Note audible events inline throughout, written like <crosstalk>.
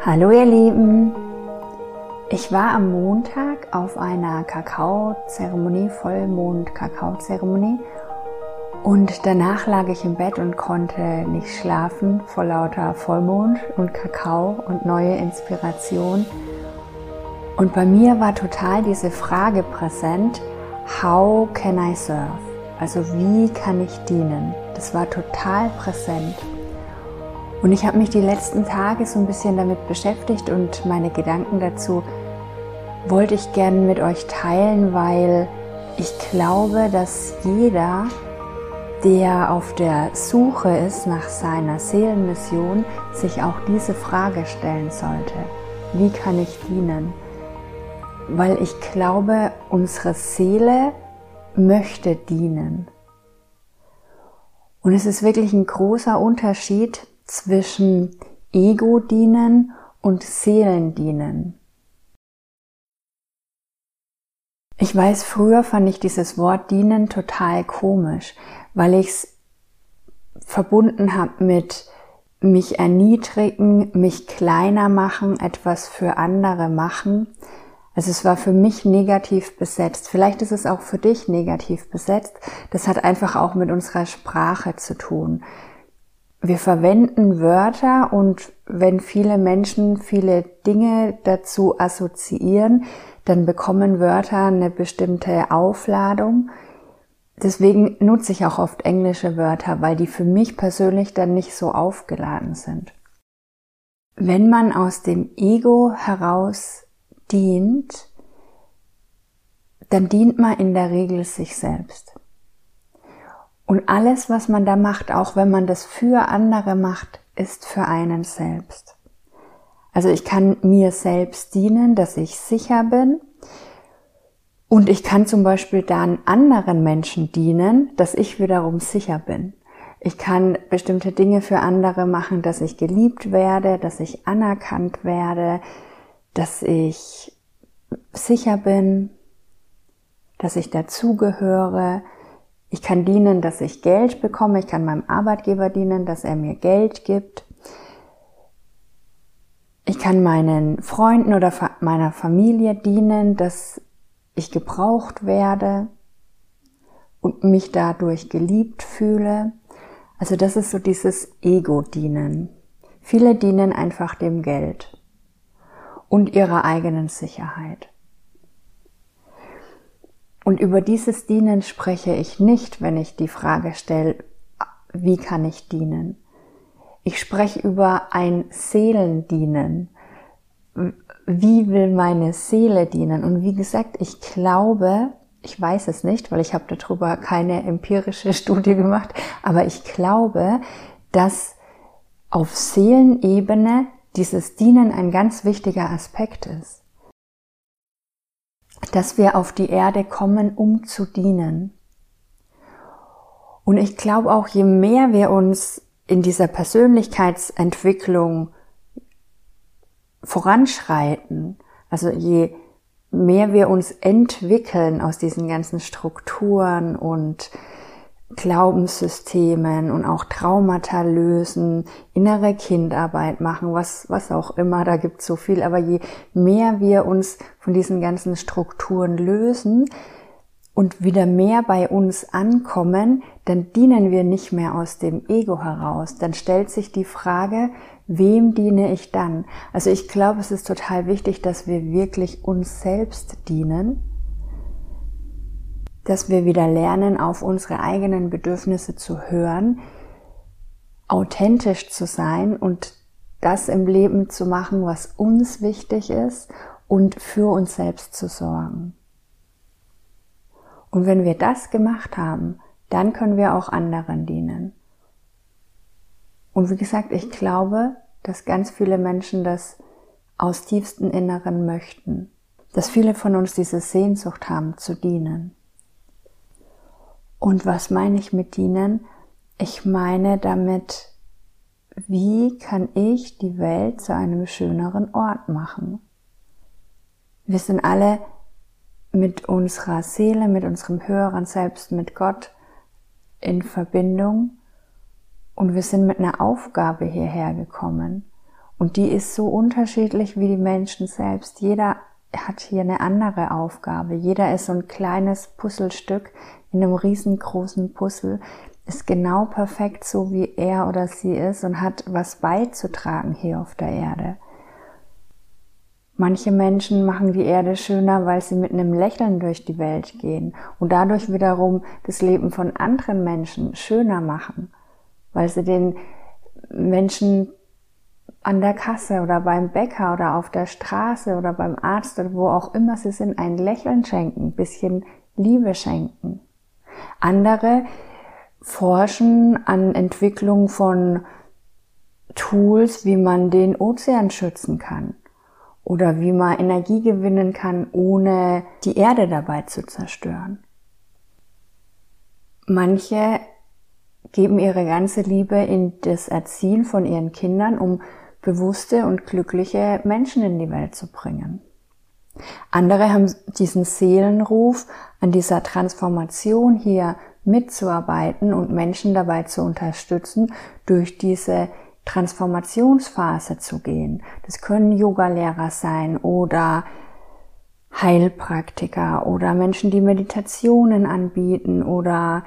Hallo ihr Lieben! Ich war am Montag auf einer Kakaozeremonie, Vollmond-Kakaozeremonie und danach lag ich im Bett und konnte nicht schlafen vor lauter Vollmond und Kakao und neue Inspiration. Und bei mir war total diese Frage präsent, how can I serve? Also wie kann ich dienen? Das war total präsent. Und ich habe mich die letzten Tage so ein bisschen damit beschäftigt und meine Gedanken dazu wollte ich gerne mit euch teilen, weil ich glaube, dass jeder, der auf der Suche ist nach seiner Seelenmission, sich auch diese Frage stellen sollte. Wie kann ich dienen? Weil ich glaube, unsere Seele möchte dienen. Und es ist wirklich ein großer Unterschied, zwischen Ego-Dienen und Seelendienen. Ich weiß, früher fand ich dieses Wort dienen total komisch, weil ich es verbunden habe mit mich erniedrigen, mich kleiner machen, etwas für andere machen. Also es war für mich negativ besetzt. Vielleicht ist es auch für dich negativ besetzt. Das hat einfach auch mit unserer Sprache zu tun wir verwenden Wörter und wenn viele Menschen viele Dinge dazu assoziieren, dann bekommen Wörter eine bestimmte Aufladung. Deswegen nutze ich auch oft englische Wörter, weil die für mich persönlich dann nicht so aufgeladen sind. Wenn man aus dem Ego heraus dient, dann dient man in der Regel sich selbst. Und alles, was man da macht, auch wenn man das für andere macht, ist für einen selbst. Also ich kann mir selbst dienen, dass ich sicher bin. Und ich kann zum Beispiel dann anderen Menschen dienen, dass ich wiederum sicher bin. Ich kann bestimmte Dinge für andere machen, dass ich geliebt werde, dass ich anerkannt werde, dass ich sicher bin, dass ich dazugehöre, ich kann dienen, dass ich Geld bekomme. Ich kann meinem Arbeitgeber dienen, dass er mir Geld gibt. Ich kann meinen Freunden oder meiner Familie dienen, dass ich gebraucht werde und mich dadurch geliebt fühle. Also das ist so dieses Ego-Dienen. Viele dienen einfach dem Geld und ihrer eigenen Sicherheit. Und über dieses Dienen spreche ich nicht, wenn ich die Frage stelle, wie kann ich dienen? Ich spreche über ein Seelendienen. Wie will meine Seele dienen? Und wie gesagt, ich glaube, ich weiß es nicht, weil ich habe darüber keine empirische <laughs> Studie gemacht, aber ich glaube, dass auf Seelenebene dieses Dienen ein ganz wichtiger Aspekt ist dass wir auf die Erde kommen, um zu dienen. Und ich glaube auch, je mehr wir uns in dieser Persönlichkeitsentwicklung voranschreiten, also je mehr wir uns entwickeln aus diesen ganzen Strukturen und Glaubenssystemen und auch Traumata lösen, innere Kindarbeit machen, was, was auch immer, da gibt es so viel. Aber je mehr wir uns von diesen ganzen Strukturen lösen und wieder mehr bei uns ankommen, dann dienen wir nicht mehr aus dem Ego heraus. Dann stellt sich die Frage, wem diene ich dann? Also ich glaube, es ist total wichtig, dass wir wirklich uns selbst dienen dass wir wieder lernen, auf unsere eigenen Bedürfnisse zu hören, authentisch zu sein und das im Leben zu machen, was uns wichtig ist und für uns selbst zu sorgen. Und wenn wir das gemacht haben, dann können wir auch anderen dienen. Und wie gesagt, ich glaube, dass ganz viele Menschen das aus tiefstem Inneren möchten, dass viele von uns diese Sehnsucht haben zu dienen. Und was meine ich mit dienen? Ich meine damit, wie kann ich die Welt zu einem schöneren Ort machen? Wir sind alle mit unserer Seele, mit unserem höheren Selbst, mit Gott in Verbindung und wir sind mit einer Aufgabe hierher gekommen. Und die ist so unterschiedlich wie die Menschen selbst. Jeder hat hier eine andere Aufgabe. Jeder ist so ein kleines Puzzlestück in einem riesengroßen Puzzle, ist genau perfekt so wie er oder sie ist und hat was beizutragen hier auf der Erde. Manche Menschen machen die Erde schöner, weil sie mit einem Lächeln durch die Welt gehen und dadurch wiederum das Leben von anderen Menschen schöner machen, weil sie den Menschen an der Kasse oder beim Bäcker oder auf der Straße oder beim Arzt oder wo auch immer sie sind, ein Lächeln schenken, bisschen Liebe schenken. Andere forschen an Entwicklung von Tools, wie man den Ozean schützen kann oder wie man Energie gewinnen kann, ohne die Erde dabei zu zerstören. Manche geben ihre ganze Liebe in das Erziehen von ihren Kindern, um bewusste und glückliche Menschen in die Welt zu bringen. Andere haben diesen Seelenruf, an dieser Transformation hier mitzuarbeiten und Menschen dabei zu unterstützen, durch diese Transformationsphase zu gehen. Das können Yogalehrer sein oder Heilpraktiker oder Menschen, die Meditationen anbieten oder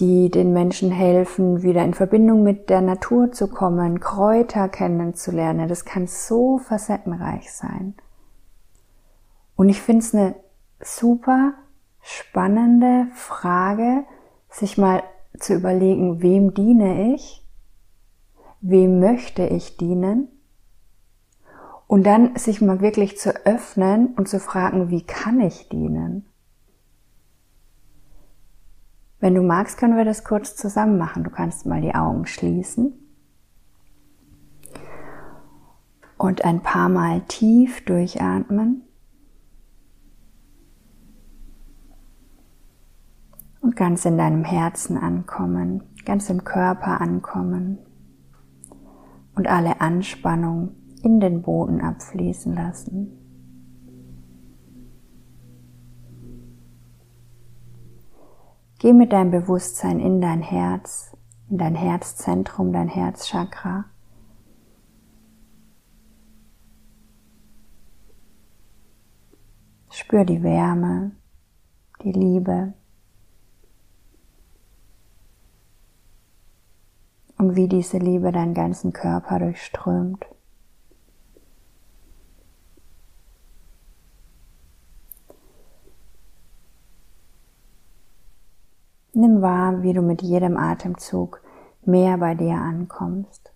die den Menschen helfen, wieder in Verbindung mit der Natur zu kommen, Kräuter kennenzulernen. Das kann so facettenreich sein. Und ich finde es eine super spannende Frage, sich mal zu überlegen, wem diene ich? Wem möchte ich dienen? Und dann sich mal wirklich zu öffnen und zu fragen, wie kann ich dienen? Wenn du magst, können wir das kurz zusammen machen. Du kannst mal die Augen schließen und ein paar Mal tief durchatmen. Und ganz in deinem Herzen ankommen, ganz im Körper ankommen und alle Anspannung in den Boden abfließen lassen. Geh mit deinem Bewusstsein in dein Herz, in dein Herzzentrum, dein Herzchakra. Spür die Wärme, die Liebe und wie diese Liebe deinen ganzen Körper durchströmt. Nimm wahr, wie du mit jedem Atemzug mehr bei dir ankommst.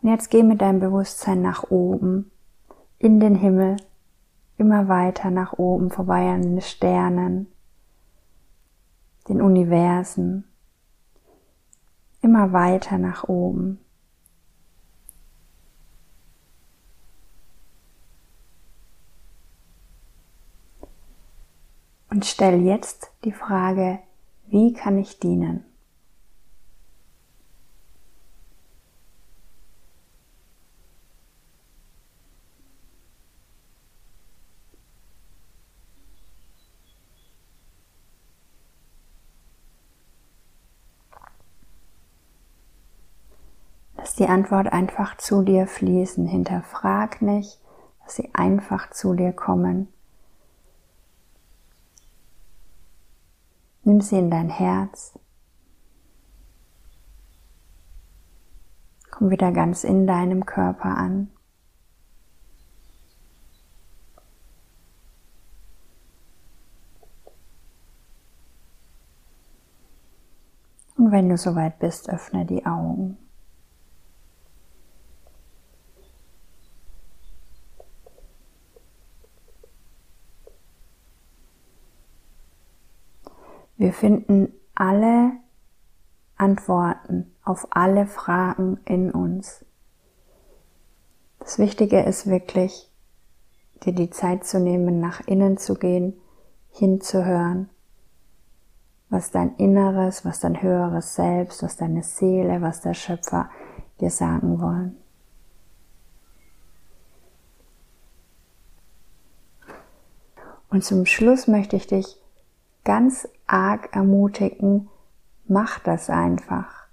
Und jetzt geh mit deinem Bewusstsein nach oben, in den Himmel, immer weiter nach oben, vorbei an den Sternen, den Universen, immer weiter nach oben. Und stell jetzt die Frage, wie kann ich dienen? Lass die Antwort einfach zu dir fließen. Hinterfrag nicht, lass sie einfach zu dir kommen. Nimm sie in dein Herz. Komm wieder ganz in deinem Körper an. Und wenn du soweit bist, öffne die Augen. Wir finden alle Antworten auf alle Fragen in uns. Das Wichtige ist wirklich, dir die Zeit zu nehmen, nach innen zu gehen, hinzuhören, was dein Inneres, was dein höheres Selbst, was deine Seele, was der Schöpfer dir sagen wollen. Und zum Schluss möchte ich dich ganz arg ermutigen, mach das einfach.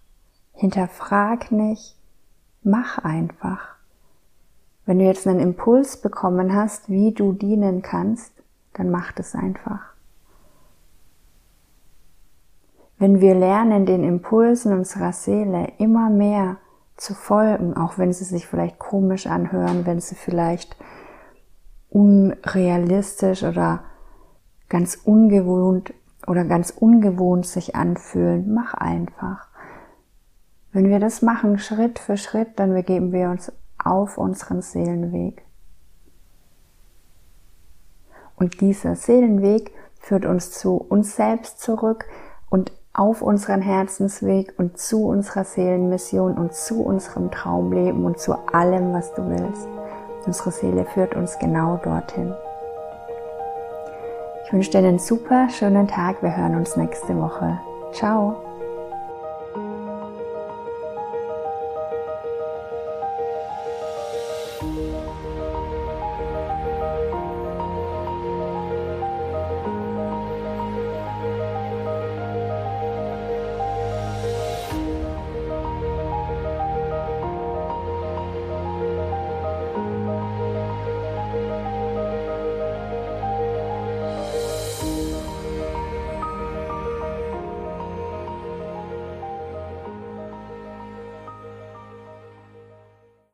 Hinterfrag nicht, mach einfach. Wenn du jetzt einen Impuls bekommen hast, wie du dienen kannst, dann mach das einfach. Wenn wir lernen, den Impulsen unserer Seele immer mehr zu folgen, auch wenn sie sich vielleicht komisch anhören, wenn sie vielleicht unrealistisch oder ganz ungewohnt oder ganz ungewohnt sich anfühlen, mach einfach. Wenn wir das machen, Schritt für Schritt, dann begeben wir uns auf unseren Seelenweg. Und dieser Seelenweg führt uns zu uns selbst zurück und auf unseren Herzensweg und zu unserer Seelenmission und zu unserem Traumleben und zu allem, was du willst. Unsere Seele führt uns genau dorthin. Ich wünsche dir einen super schönen Tag. Wir hören uns nächste Woche. Ciao.